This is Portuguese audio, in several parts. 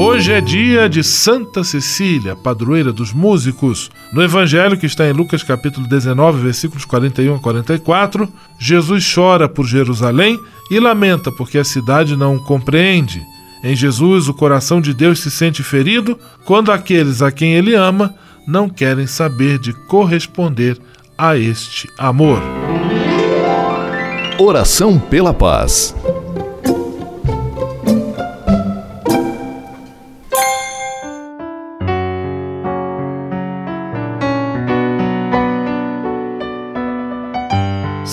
Hoje é dia de Santa Cecília, padroeira dos músicos. No evangelho que está em Lucas capítulo 19, versículos 41 a 44, Jesus chora por Jerusalém e lamenta porque a cidade não o compreende. Em Jesus, o coração de Deus se sente ferido quando aqueles a quem ele ama não querem saber de corresponder a este amor. Oração pela paz.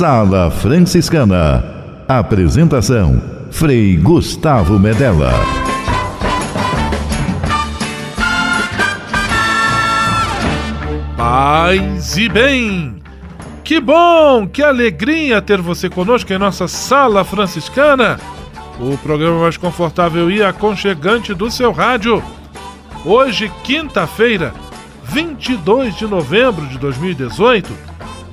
Sala Franciscana. Apresentação: Frei Gustavo Medella. Paz e bem! Que bom, que alegria ter você conosco em nossa Sala Franciscana, o programa mais confortável e aconchegante do seu rádio. Hoje, quinta-feira, 22 de novembro de 2018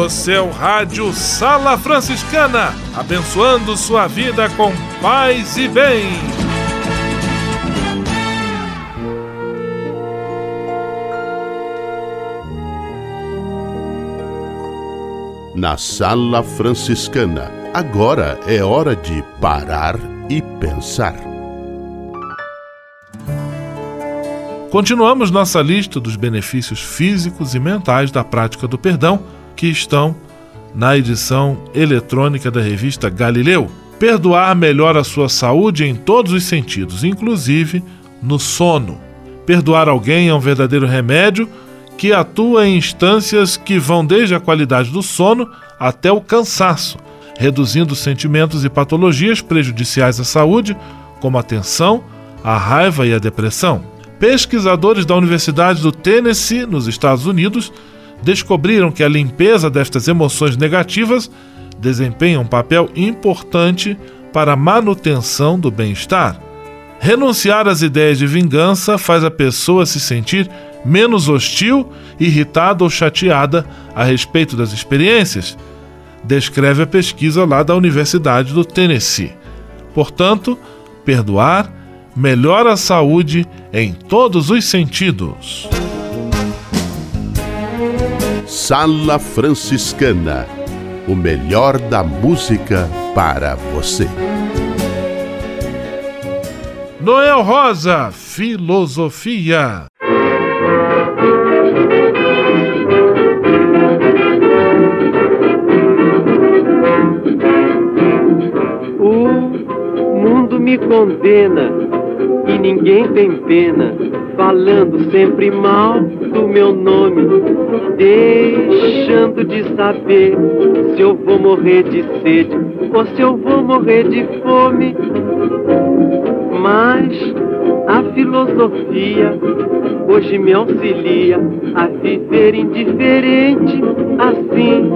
O seu rádio Sala Franciscana, abençoando sua vida com paz e bem. Na Sala Franciscana, agora é hora de parar e pensar. Continuamos nossa lista dos benefícios físicos e mentais da prática do perdão, que estão na edição eletrônica da revista Galileu. Perdoar melhora a sua saúde em todos os sentidos, inclusive no sono. Perdoar alguém é um verdadeiro remédio que atua em instâncias que vão desde a qualidade do sono até o cansaço, reduzindo sentimentos e patologias prejudiciais à saúde, como a tensão, a raiva e a depressão. Pesquisadores da Universidade do Tennessee, nos Estados Unidos, descobriram que a limpeza destas emoções negativas desempenha um papel importante para a manutenção do bem-estar. Renunciar às ideias de vingança faz a pessoa se sentir menos hostil, irritada ou chateada a respeito das experiências, descreve a pesquisa lá da Universidade do Tennessee. Portanto, perdoar melhora a saúde em todos os sentidos. Sala Franciscana o melhor da música para você. Noel Rosa, Filosofia. O mundo me condena e ninguém tem pena, falando sempre mal do meu nome, deixando de saber se eu vou morrer de sede ou se eu vou morrer de fome. Mas a filosofia hoje me auxilia a viver indiferente assim.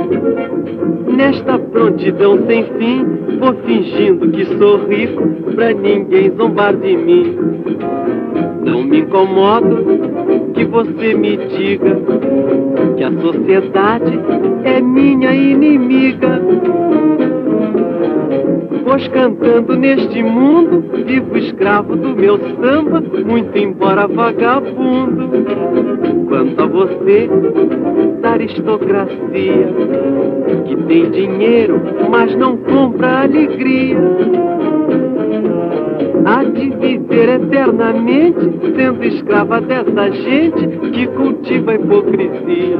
Nesta prontidão sem fim, vou fingindo que sou rico pra ninguém zombar de mim. Não me incomodo que você me diga que a sociedade é minha inimiga. Pois cantando neste mundo, vivo escravo do meu samba, muito embora vagabundo. Quanto a você, da aristocracia, que tem dinheiro, mas não compra alegria. Há de viver eternamente sendo escrava dessa gente que cultiva a hipocrisia.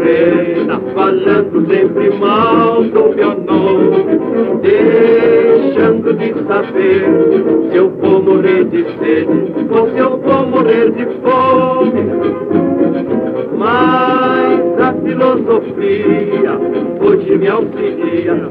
Pena, falando sempre mal do meu nome, deixando de saber se eu vou morrer de sede ou se eu vou morrer de fome. Mas a filosofia hoje me auxilia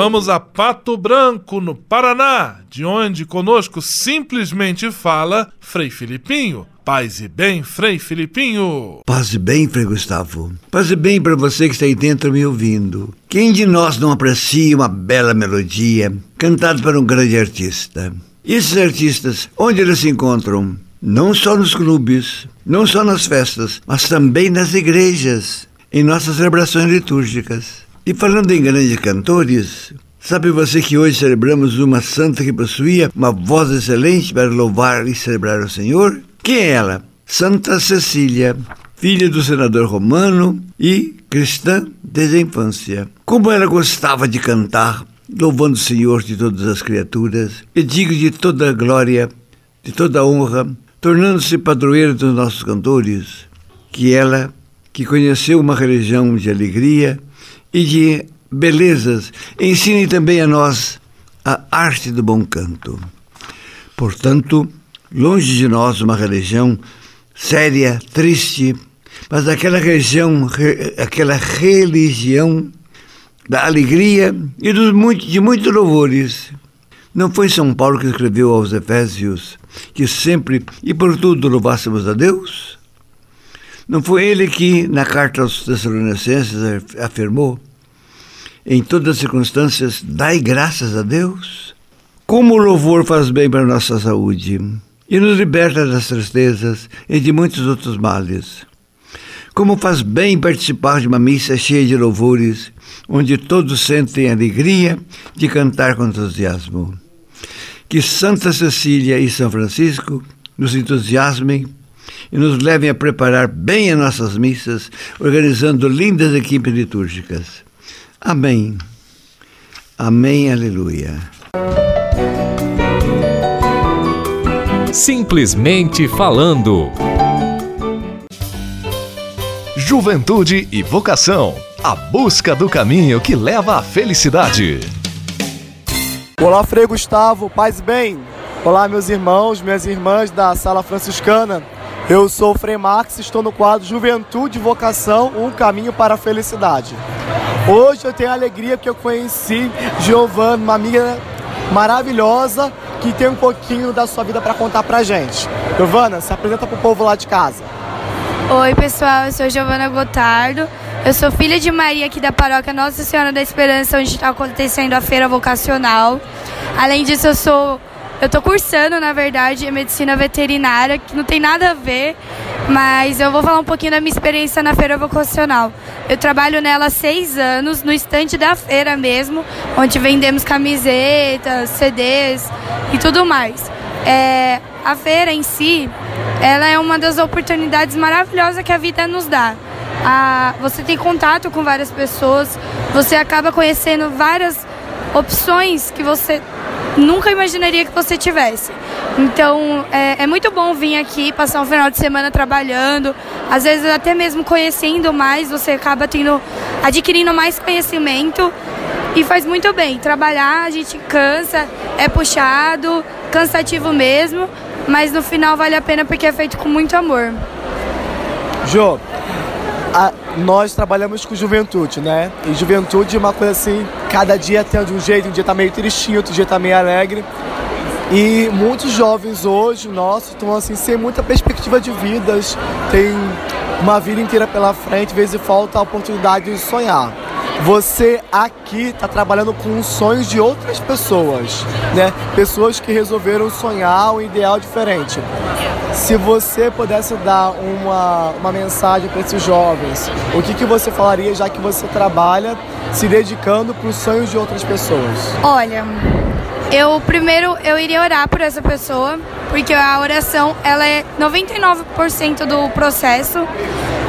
Vamos a Pato Branco, no Paraná, de onde conosco simplesmente fala Frei Filipinho. Paz e bem, Frei Filipinho. Paz e bem, Frei Gustavo. Paz e bem para você que está aí dentro me ouvindo. Quem de nós não aprecia uma bela melodia cantada por um grande artista? E esses artistas, onde eles se encontram? Não só nos clubes, não só nas festas, mas também nas igrejas, em nossas celebrações litúrgicas. E falando em grandes cantores, sabe você que hoje celebramos uma santa que possuía uma voz excelente para louvar e celebrar o Senhor? Quem é ela? Santa Cecília, filha do senador romano e cristã desde a infância. Como ela gostava de cantar, louvando o Senhor de todas as criaturas, e digo de toda a glória, de toda a honra, tornando-se padroeira dos nossos cantores, que ela, que conheceu uma religião de alegria, e de belezas, ensine também a nós a arte do bom canto. Portanto, longe de nós uma religião séria, triste, mas aquela religião, aquela religião da alegria e dos muito, de muitos louvores. Não foi São Paulo que escreveu aos Efésios que sempre e por tudo louvássemos a Deus? Não foi ele que, na carta aos Tessalonicenses, afirmou: em todas as circunstâncias, dai graças a Deus? Como o louvor faz bem para a nossa saúde e nos liberta das tristezas e de muitos outros males. Como faz bem participar de uma missa cheia de louvores, onde todos sentem alegria de cantar com entusiasmo. Que Santa Cecília e São Francisco nos entusiasmem e nos levem a preparar bem as nossas missas, organizando lindas equipes litúrgicas. Amém. Amém, aleluia. Simplesmente falando. Juventude e vocação. A busca do caminho que leva à felicidade. Olá, Frei Gustavo, paz e bem. Olá, meus irmãos, minhas irmãs da Sala Franciscana. Eu sou o Frei Max, estou no quadro Juventude Vocação, um caminho para a felicidade. Hoje eu tenho a alegria porque eu conheci Giovana, uma amiga maravilhosa que tem um pouquinho da sua vida para contar pra gente. Giovana, se apresenta pro povo lá de casa. Oi, pessoal, eu sou Giovana Gotardo. Eu sou filha de Maria aqui da paróquia Nossa Senhora da Esperança, onde está acontecendo a feira vocacional. Além disso, eu sou eu tô cursando, na verdade, medicina veterinária, que não tem nada a ver, mas eu vou falar um pouquinho da minha experiência na feira vocacional. Eu trabalho nela há seis anos, no estande da feira mesmo, onde vendemos camisetas, CDs e tudo mais. É, a feira em si, ela é uma das oportunidades maravilhosas que a vida nos dá. A, você tem contato com várias pessoas, você acaba conhecendo várias opções que você nunca imaginaria que você tivesse. Então é, é, muito bom vir aqui, passar um final de semana trabalhando, às vezes até mesmo conhecendo mais, você acaba tendo, adquirindo mais conhecimento e faz muito bem. Trabalhar, a gente cansa, é puxado, cansativo mesmo, mas no final vale a pena porque é feito com muito amor. Jô, nós trabalhamos com juventude, né? E juventude é uma coisa assim, cada dia tem de um jeito, um dia tá meio tristinho, outro dia tá meio alegre. E muitos jovens hoje, nossos, estão assim, sem muita perspectiva de vidas, tem uma vida inteira pela frente, às vezes falta a oportunidade de sonhar. Você aqui está trabalhando com os sonhos de outras pessoas, né? Pessoas que resolveram sonhar um ideal diferente. Se você pudesse dar uma, uma mensagem para esses jovens, o que, que você falaria já que você trabalha se dedicando para os sonhos de outras pessoas? Olha, eu primeiro eu iria orar por essa pessoa, porque a oração ela é 99% do processo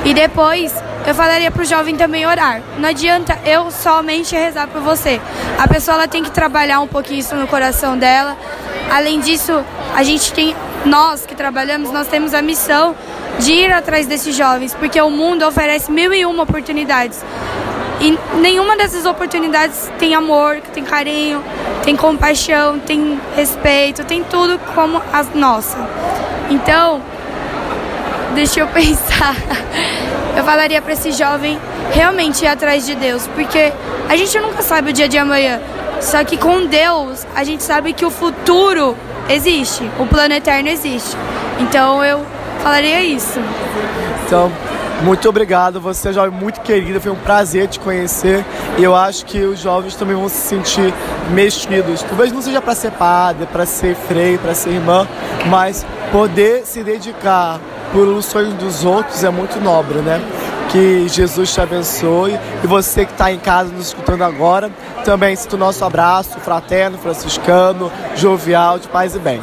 e depois eu falaria para o jovem também orar. Não adianta eu somente rezar por você. A pessoa ela tem que trabalhar um pouquinho isso no coração dela. Além disso, a gente tem nós que trabalhamos, nós temos a missão de ir atrás desses jovens, porque o mundo oferece mil e uma oportunidades. E nenhuma dessas oportunidades tem amor, tem carinho, tem compaixão, tem respeito, tem tudo como a nossa. Então, deixa eu pensar. Eu falaria para esse jovem realmente ir atrás de Deus, porque a gente nunca sabe o dia de amanhã. Só que com Deus, a gente sabe que o futuro existe, o plano eterno existe. Então eu falaria isso. Então, muito obrigado, você é jovem muito querido, foi um prazer te conhecer. E eu acho que os jovens também vão se sentir mexidos. Talvez não seja para ser padre, para ser freio, para ser irmã, mas poder se dedicar por sonhos dos outros é muito nobre, né? Que Jesus te abençoe. E você que está em casa nos escutando agora, também sinta o nosso abraço fraterno, franciscano, jovial, de paz e bem.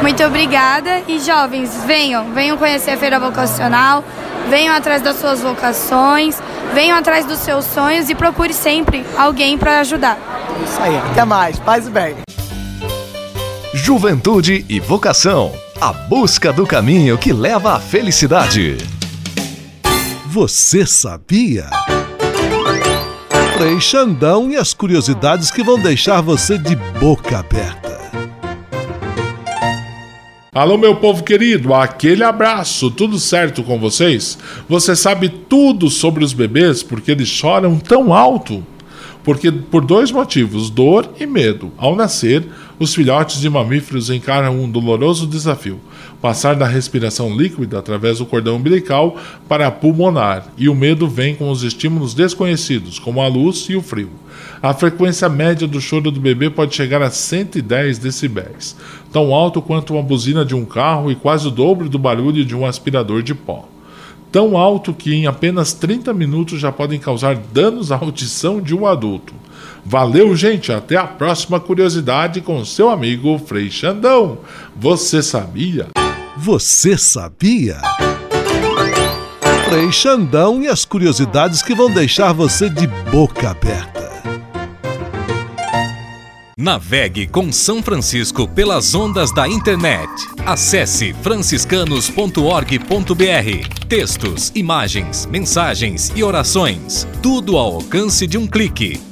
Muito obrigada. E jovens, venham, venham conhecer a Feira Vocacional, venham atrás das suas vocações, venham atrás dos seus sonhos e procure sempre alguém para ajudar. Isso aí, até mais, paz e bem. Juventude e vocação. A busca do caminho que leva à felicidade. Você sabia? Frei Xandão e as curiosidades que vão deixar você de boca aberta. Alô, meu povo querido, aquele abraço, tudo certo com vocês? Você sabe tudo sobre os bebês porque eles choram tão alto? Porque por dois motivos, dor e medo. Ao nascer, os filhotes de mamíferos encaram um doloroso desafio: passar da respiração líquida através do cordão umbilical para a pulmonar, e o medo vem com os estímulos desconhecidos, como a luz e o frio. A frequência média do choro do bebê pode chegar a 110 decibéis, tão alto quanto uma buzina de um carro e quase o dobro do barulho de um aspirador de pó tão alto que em apenas 30 minutos já podem causar danos à audição de um adulto. Valeu, gente! Até a próxima curiosidade com seu amigo Frei Xandão. Você sabia? Você sabia? Frei Xandão e as curiosidades que vão deixar você de boca aberta. Navegue com São Francisco pelas ondas da internet. Acesse franciscanos.org.br. Textos, imagens, mensagens e orações. Tudo ao alcance de um clique.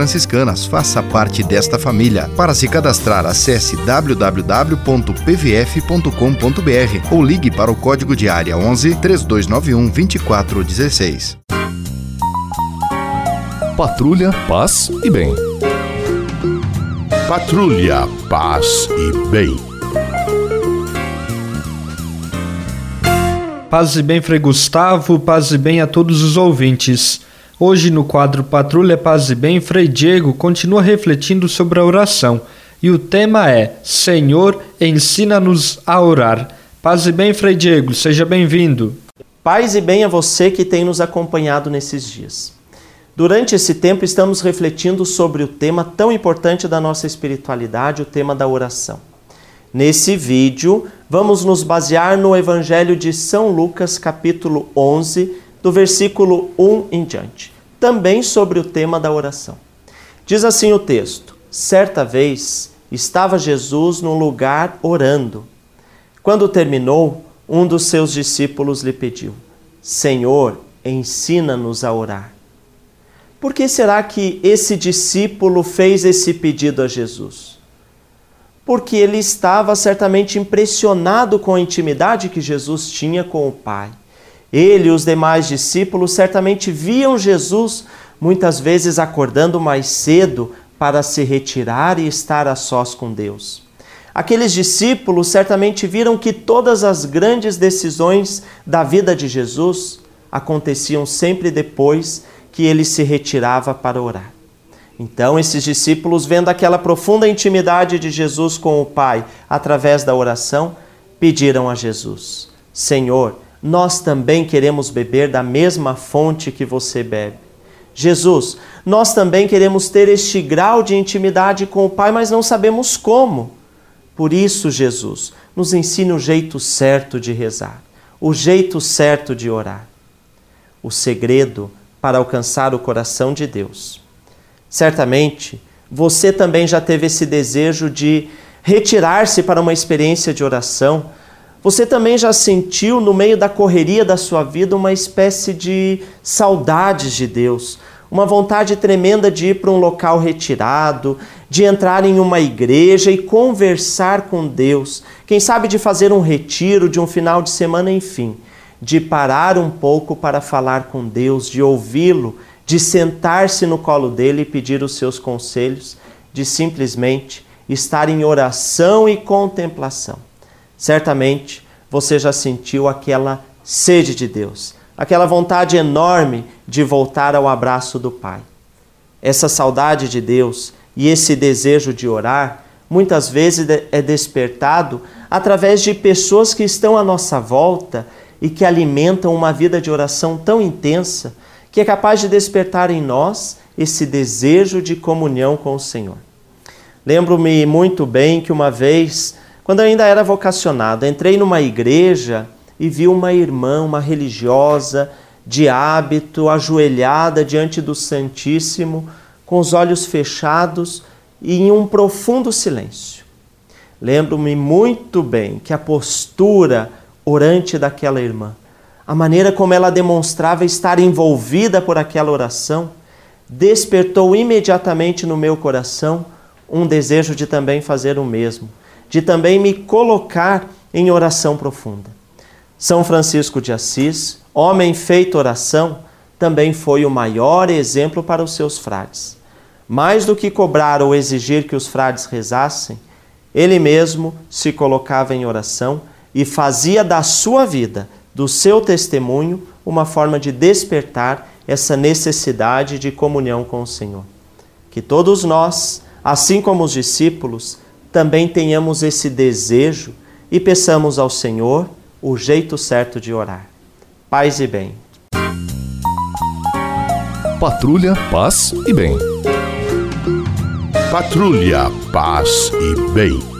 franciscanas. Faça parte desta família. Para se cadastrar, acesse www.pvf.com.br ou ligue para o código de área 11 3291 2416. Patrulha, paz e bem. Patrulha, paz e bem. Paz e bem, Frei Gustavo, paz e bem a todos os ouvintes. Hoje, no quadro Patrulha Paz e Bem, Frei Diego continua refletindo sobre a oração e o tema é Senhor, ensina-nos a orar. Paz e bem, Frei Diego, seja bem-vindo. Paz e bem a você que tem nos acompanhado nesses dias. Durante esse tempo, estamos refletindo sobre o tema tão importante da nossa espiritualidade, o tema da oração. Nesse vídeo, vamos nos basear no Evangelho de São Lucas, capítulo 11, do versículo 1 em diante, também sobre o tema da oração. Diz assim o texto: Certa vez estava Jesus num lugar orando. Quando terminou, um dos seus discípulos lhe pediu: Senhor, ensina-nos a orar. Por que será que esse discípulo fez esse pedido a Jesus? Porque ele estava certamente impressionado com a intimidade que Jesus tinha com o Pai. Ele e os demais discípulos certamente viam Jesus muitas vezes acordando mais cedo para se retirar e estar a sós com Deus. Aqueles discípulos certamente viram que todas as grandes decisões da vida de Jesus aconteciam sempre depois que ele se retirava para orar. Então, esses discípulos, vendo aquela profunda intimidade de Jesus com o Pai através da oração, pediram a Jesus: Senhor, nós também queremos beber da mesma fonte que você bebe. Jesus, nós também queremos ter este grau de intimidade com o Pai, mas não sabemos como. Por isso, Jesus, nos ensine o jeito certo de rezar, o jeito certo de orar. O segredo para alcançar o coração de Deus. Certamente, você também já teve esse desejo de retirar-se para uma experiência de oração você também já sentiu no meio da correria da sua vida uma espécie de saudades de Deus, uma vontade tremenda de ir para um local retirado, de entrar em uma igreja e conversar com Deus, quem sabe de fazer um retiro de um final de semana, enfim, de parar um pouco para falar com Deus, de ouvi-lo, de sentar-se no colo dele e pedir os seus conselhos, de simplesmente estar em oração e contemplação. Certamente você já sentiu aquela sede de Deus, aquela vontade enorme de voltar ao abraço do Pai. Essa saudade de Deus e esse desejo de orar muitas vezes é despertado através de pessoas que estão à nossa volta e que alimentam uma vida de oração tão intensa que é capaz de despertar em nós esse desejo de comunhão com o Senhor. Lembro-me muito bem que uma vez, quando eu ainda era vocacionado, entrei numa igreja e vi uma irmã, uma religiosa, de hábito, ajoelhada diante do Santíssimo, com os olhos fechados e em um profundo silêncio. Lembro-me muito bem que a postura orante daquela irmã, a maneira como ela demonstrava estar envolvida por aquela oração, despertou imediatamente no meu coração um desejo de também fazer o mesmo, de também me colocar em oração profunda. São Francisco de Assis, homem feito oração, também foi o maior exemplo para os seus frades. Mais do que cobrar ou exigir que os frades rezassem, ele mesmo se colocava em oração e fazia da sua vida, do seu testemunho, uma forma de despertar essa necessidade de comunhão com o Senhor. Que todos nós, assim como os discípulos, também tenhamos esse desejo e peçamos ao Senhor o jeito certo de orar. Paz e bem. Patrulha, paz e bem. Patrulha, paz e bem.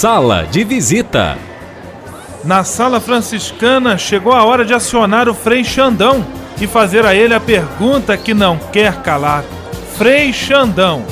Sala de visita. Na sala franciscana chegou a hora de acionar o Frei Xandão e fazer a ele a pergunta que não quer calar. Frei Xandão,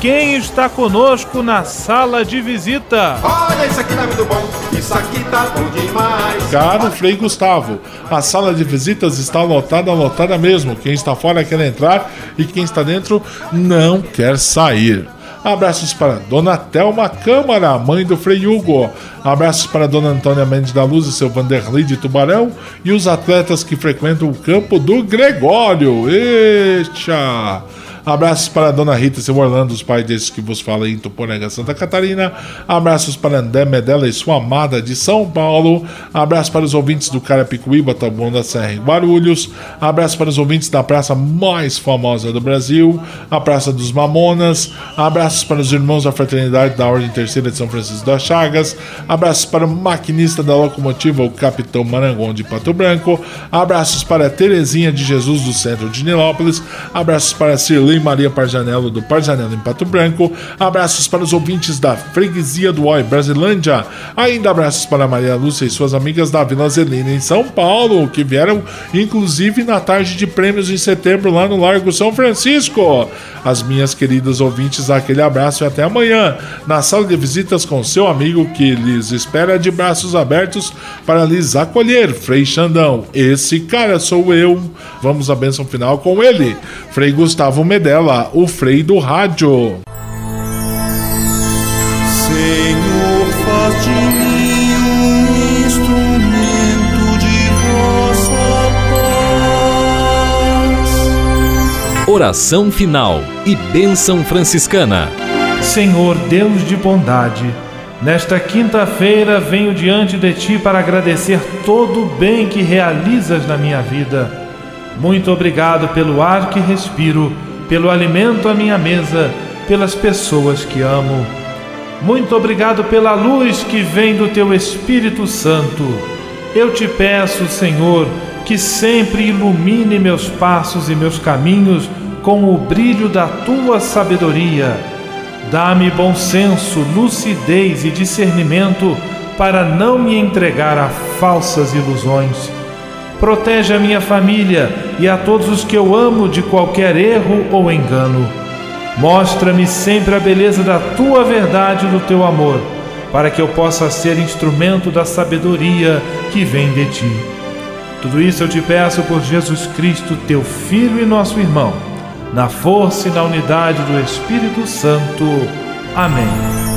quem está conosco na sala de visita? Olha, isso aqui tá muito bom, isso aqui tá bom demais. Caro Frei Gustavo, a sala de visitas está lotada, lotada mesmo. Quem está fora quer entrar e quem está dentro não quer sair. Abraços para Dona Thelma Câmara, mãe do Frei Hugo. Abraços para Dona Antônia Mendes da Luz e seu Vanderlei de Tubarão. E os atletas que frequentam o campo do Gregório. Eita! Abraços para a Dona Rita seu Orlando, os pais desses que vos falam em Tuporanga, Santa Catarina. Abraços para André Medella e sua amada de São Paulo. Abraços para os ouvintes do Carapicuíba, Taboão da Serra e Guarulhos. Abraços para os ouvintes da praça mais famosa do Brasil, a Praça dos Mamonas. Abraços para os irmãos da Fraternidade da Ordem Terceira de São Francisco das Chagas. Abraços para o maquinista da locomotiva, o Capitão Marangon de Pato Branco. Abraços para Terezinha de Jesus do Centro de Nilópolis. Abraços para Cirlei Maria Parzanello do Parzanello em Pato Branco. Abraços para os ouvintes da Freguesia do Oi, Brasilândia. Ainda abraços para Maria Lúcia e suas amigas da Vila Zelina em São Paulo, que vieram inclusive na tarde de prêmios em setembro lá no Largo São Francisco. As minhas queridas ouvintes, aquele abraço e até amanhã na sala de visitas com seu amigo que lhes espera de braços abertos para lhes acolher, Frei Xandão. Esse cara sou eu. Vamos à bênção final com ele, Frei Gustavo Medella, o Frei do Rádio. Senhor, faz de mim um instrumento de vossa paz. Oração final e bênção franciscana. Senhor Deus de bondade, nesta quinta-feira venho diante de ti para agradecer todo o bem que realizas na minha vida. Muito obrigado pelo ar que respiro, pelo alimento à minha mesa, pelas pessoas que amo. Muito obrigado pela luz que vem do teu Espírito Santo. Eu te peço, Senhor, que sempre ilumine meus passos e meus caminhos com o brilho da tua sabedoria. Dá-me bom senso, lucidez e discernimento para não me entregar a falsas ilusões. Protege a minha família e a todos os que eu amo de qualquer erro ou engano. Mostra-me sempre a beleza da tua verdade e do teu amor, para que eu possa ser instrumento da sabedoria que vem de ti. Tudo isso eu te peço por Jesus Cristo, teu Filho e nosso irmão, na força e na unidade do Espírito Santo. Amém.